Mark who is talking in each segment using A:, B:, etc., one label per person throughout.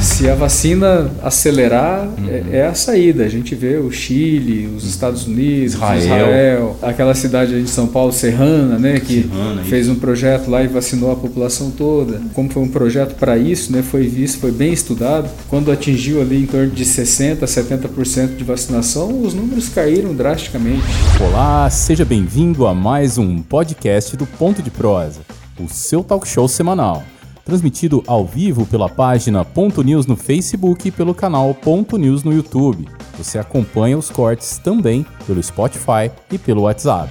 A: Se a vacina acelerar, uhum. é, é, a saída. A gente vê o Chile, os Estados Unidos, Israel, Israel aquela cidade de São Paulo, Serrana, né, que Serrana, fez um projeto lá e vacinou a população toda. Como foi um projeto para isso, né, foi visto, foi bem estudado. Quando atingiu ali em torno de 60, 70% de vacinação, os números caíram drasticamente.
B: Olá, seja bem-vindo a mais um podcast do Ponto de Prosa, o seu talk show semanal transmitido ao vivo pela página Ponto News no Facebook e pelo canal Ponto News no YouTube. Você acompanha os cortes também pelo Spotify e pelo WhatsApp.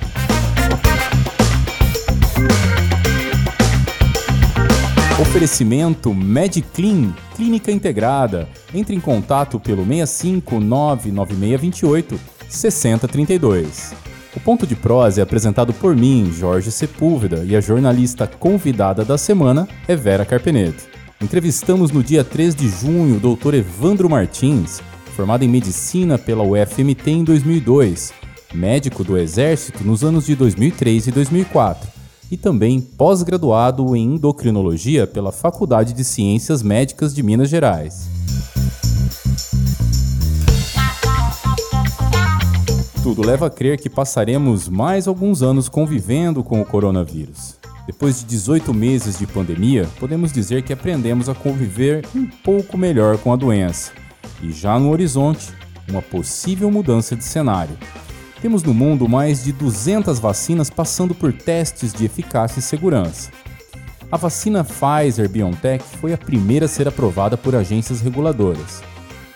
B: Oferecimento MedClean, Clínica Integrada. Entre em contato pelo 65 99628 6032. O Ponto de Prosa é apresentado por mim, Jorge Sepúlveda, e a jornalista convidada da semana é Vera Carpenedo. Entrevistamos no dia 3 de junho o Dr. Evandro Martins, formado em medicina pela UFMT em 2002, médico do Exército nos anos de 2003 e 2004, e também pós-graduado em endocrinologia pela Faculdade de Ciências Médicas de Minas Gerais. Tudo leva a crer que passaremos mais alguns anos convivendo com o coronavírus. Depois de 18 meses de pandemia, podemos dizer que aprendemos a conviver um pouco melhor com a doença. E já no horizonte, uma possível mudança de cenário. Temos no mundo mais de 200 vacinas passando por testes de eficácia e segurança. A vacina Pfizer BioNTech foi a primeira a ser aprovada por agências reguladoras.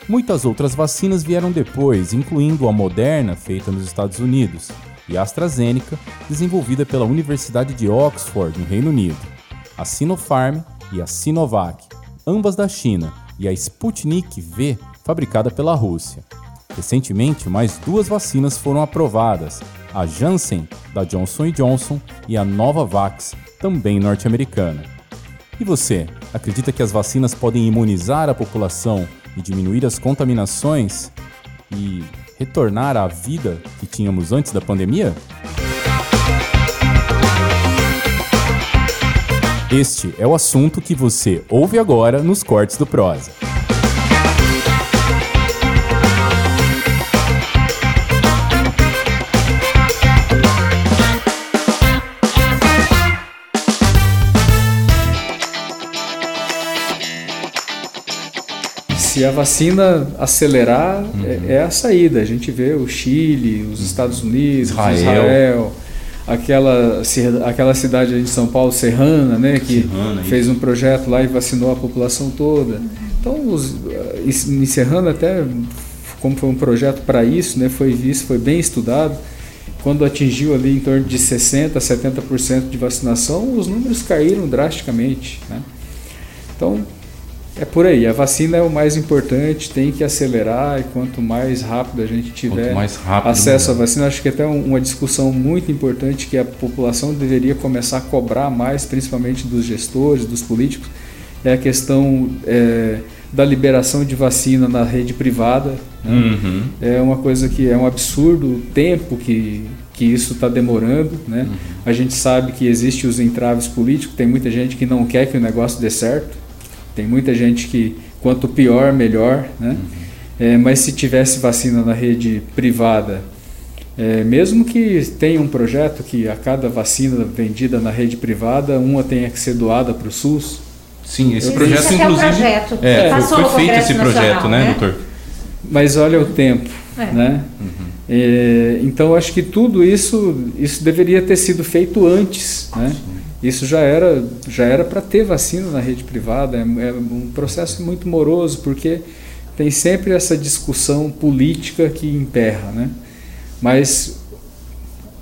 B: Muitas outras vacinas vieram depois, incluindo a Moderna, feita nos Estados Unidos, e a AstraZeneca, desenvolvida pela Universidade de Oxford, no Reino Unido, a Sinopharm e a Sinovac, ambas da China, e a Sputnik V, fabricada pela Rússia. Recentemente, mais duas vacinas foram aprovadas, a Janssen, da Johnson Johnson, e a Novavax, também norte-americana. E você, acredita que as vacinas podem imunizar a população e diminuir as contaminações e retornar à vida que tínhamos antes da pandemia? Este é o assunto que você ouve agora nos cortes do Prosa.
A: Se a vacina acelerar, uhum. é, é, a saída. A gente vê o Chile, os Estados Unidos, Israel, Israel aquela, aquela cidade de São Paulo, Serrana, né, que Serrana, fez um projeto lá e vacinou a população toda. Então, os, em Serrana até, como foi um projeto para isso, né, foi visto, foi bem estudado, quando atingiu ali em torno de 60%, 70% de vacinação, os números caíram drasticamente. Né? Então, é por aí, a vacina é o mais importante, tem que acelerar e quanto mais rápido a gente tiver rápido, acesso à vacina, acho que até uma discussão muito importante que a população deveria começar a cobrar mais, principalmente dos gestores, dos políticos, é a questão é, da liberação de vacina na rede privada. Né? Uhum. É uma coisa que é um absurdo o tempo que, que isso está demorando. Né? Uhum. A gente sabe que existe os entraves políticos, tem muita gente que não quer que o negócio dê certo. Tem muita gente que quanto pior, melhor, né? Uhum. É, mas se tivesse vacina na rede privada, é, mesmo que tenha um projeto que a cada vacina vendida na rede privada, uma tenha que ser doada para o SUS.
C: Sim, esse projeto inclusive. Projeto. É, foi, foi feito esse projeto, né, né, doutor?
A: Mas olha o tempo, é. né? Uhum. É, então acho que tudo isso, isso deveria ter sido feito antes, né? Sim. Isso já era já era para ter vacina na rede privada. É, é, um processo muito moroso porque tem sempre essa discussão política que emperra, né? Mas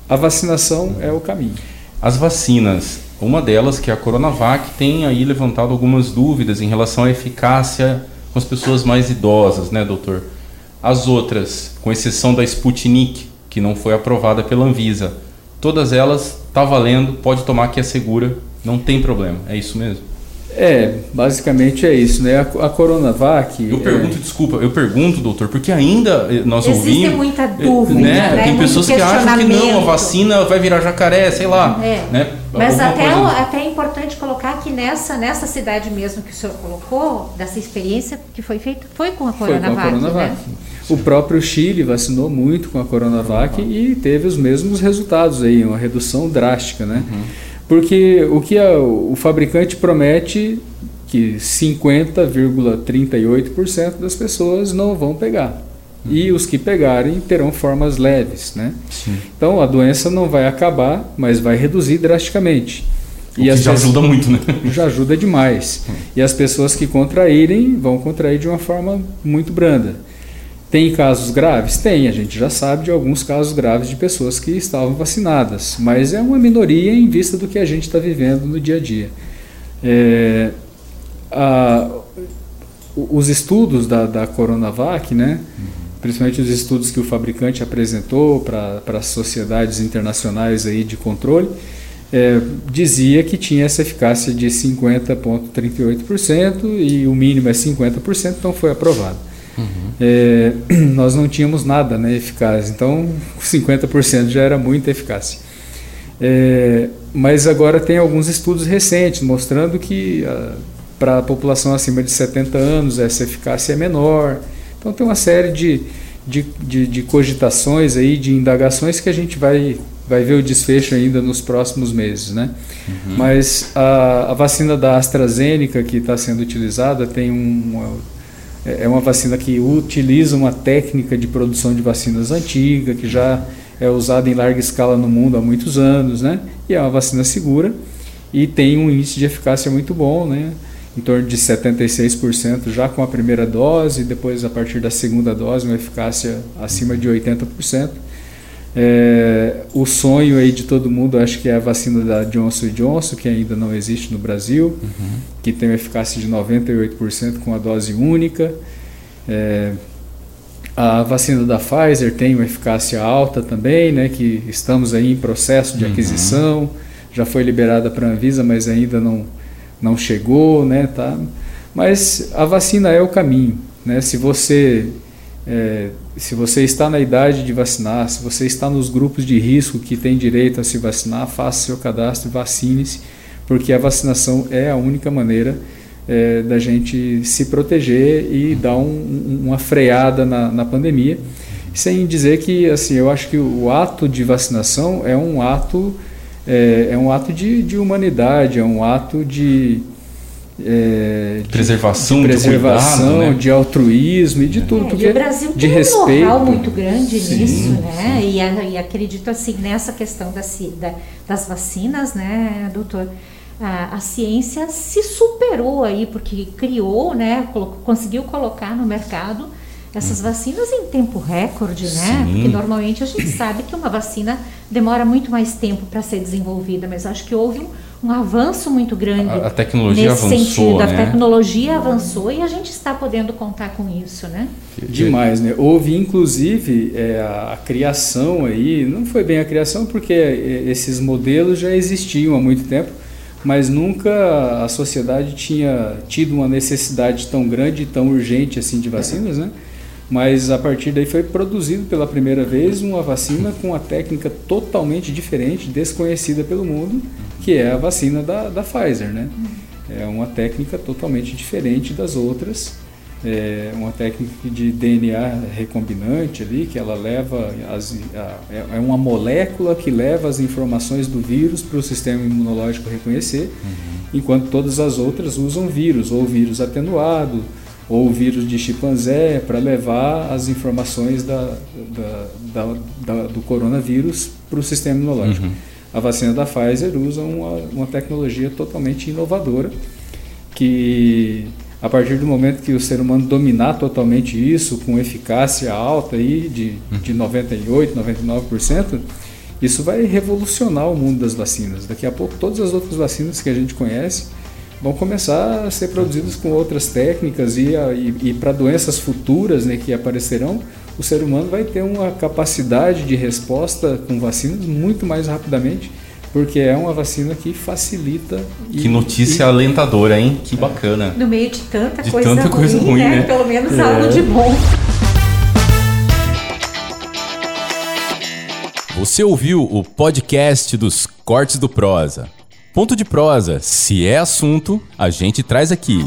A: a vacinação é o caminho.
C: As vacinas, uma delas que é a Coronavac, tem aí levantado algumas dúvidas em relação à eficácia com as pessoas mais idosas, né, doutor? As outras, com exceção da Sputnik, que não foi aprovada pela Anvisa, todas elas tá valendo, pode tomar que é segura, não tem problema. É isso mesmo?
A: É, basicamente é isso, né? A, a Coronavac.
C: Eu pergunto,
A: é...
C: desculpa, eu pergunto, doutor, porque ainda eh, nós
D: Existe
C: ouvimos.
D: Existe muita dúvida, né?
C: né? Tem pessoas que acham que não, a vacina vai virar jacaré, sei lá. É. Né?
D: Mas até, até é importante colocar que nessa, nessa cidade mesmo que o senhor colocou, dessa experiência que foi feita, foi com a Coronavac. Foi com a Coronavac. Né?
A: O próprio Chile vacinou muito com a Coronavac e teve os mesmos resultados aí, uma redução drástica, né? Uhum. Porque o que a, o fabricante promete que 50,38% das pessoas não vão pegar. Uhum. E os que pegarem terão formas leves, né? Sim. Então a doença não vai acabar, mas vai reduzir drasticamente.
C: O e já pessoas, ajuda muito, né?
A: Já ajuda demais. Uhum. E as pessoas que contraírem vão contrair de uma forma muito branda. Tem casos graves? Tem, a gente já sabe de alguns casos graves de pessoas que estavam vacinadas, mas é uma minoria em vista do que a gente está vivendo no dia a dia. É, a, os estudos da, da Coronavac, né, principalmente os estudos que o fabricante apresentou para as sociedades internacionais aí de controle, é, dizia que tinha essa eficácia de 50,38% e o mínimo é 50%, então foi aprovado. Uhum. É, nós não tínhamos nada né, eficaz, então 50% já era muita eficácia. É, mas agora tem alguns estudos recentes mostrando que ah, para a população acima de 70 anos essa eficácia é menor. Então tem uma série de, de, de, de cogitações aí, de indagações que a gente vai, vai ver o desfecho ainda nos próximos meses. Né? Uhum. Mas a, a vacina da AstraZeneca que está sendo utilizada tem um é, é uma vacina que utiliza uma técnica de produção de vacinas antiga, que já é usada em larga escala no mundo há muitos anos, né? E é uma vacina segura e tem um índice de eficácia muito bom, né? Em torno de 76% já com a primeira dose, depois a partir da segunda dose uma eficácia acima de 80%. É, o sonho aí de todo mundo, acho que é a vacina da Johnson Johnson, que ainda não existe no Brasil, uhum. que tem uma eficácia de 98% com a dose única. É, a vacina da Pfizer tem uma eficácia alta também, né, que estamos aí em processo de uhum. aquisição, já foi liberada para a Anvisa, mas ainda não, não chegou, né, tá? Mas a vacina é o caminho, né? Se você é, se você está na idade de vacinar, se você está nos grupos de risco que tem direito a se vacinar, faça seu cadastro vacine-se, porque a vacinação é a única maneira é, da gente se proteger e dar um, uma freada na, na pandemia. Sem dizer que, assim, eu acho que o ato de vacinação é um ato, é, é um ato de, de humanidade, é um ato de,
C: é, de preservação,
A: de, preservação, de, cuidado, né? de altruísmo e de tudo.
D: É,
A: porque
D: e o Brasil
A: de
D: tem
A: respeito.
D: um muito grande sim, nisso, né? E, e, acredito assim nessa questão da, da, das vacinas, né, doutor? A, a, ciência se superou aí porque criou, né, conseguiu colocar no mercado essas hum. vacinas em tempo recorde, né? Sim. Porque normalmente a gente sabe que uma vacina demora muito mais tempo para ser desenvolvida, mas acho que houve um um avanço muito grande.
C: A, a tecnologia nesse avançou, sentido. Né?
D: A tecnologia avançou e a gente está podendo contar com isso, né?
A: Demais, né? Houve inclusive é, a, a, criação aí, não foi bem a criação porque é, esses modelos já existiam há muito tempo, mas nunca a sociedade tinha tido uma necessidade tão grande e tão urgente assim de vacinas, né? Mas a partir daí foi produzido pela primeira vez uma vacina com uma técnica totalmente diferente, desconhecida pelo mundo, que é a vacina da, da Pfizer, né? É uma técnica totalmente diferente das outras, é uma técnica de DNA recombinante ali, que ela leva, as, a, é uma molécula que leva as informações do vírus para o sistema imunológico reconhecer, uhum. enquanto todas as outras usam vírus, ou vírus atenuado, ou vírus de chimpanzé, para levar as informações da, da, da, do coronavírus para o sistema imunológico. Uhum. A vacina da Pfizer usa uma, uma tecnologia totalmente inovadora que a partir do momento que o ser humano dominar totalmente isso com eficácia alta aí de, de 98, 99%, isso vai revolucionar o mundo das vacinas. Daqui a pouco todas as outras vacinas que a gente conhece vão começar a ser produzidas com outras técnicas e, e, e para doenças futuras né, que aparecerão, o ser humano vai ter uma capacidade de resposta com vacinas muito mais rapidamente, porque é uma vacina que facilita.
C: Que notícia e, alentadora, hein? Que é. bacana.
D: No meio de tanta, de coisa, tanta ruim, coisa ruim, né? né? Pelo menos é. algo de bom.
B: Você ouviu o podcast dos Cortes do Prosa. Ponto de prosa. Se é assunto, a gente traz aqui.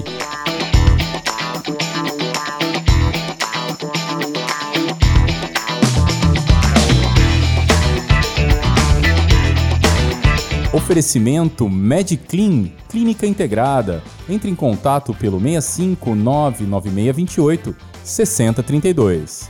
B: Oferecimento MedClean, clínica integrada. Entre em contato pelo 65 99628 6032.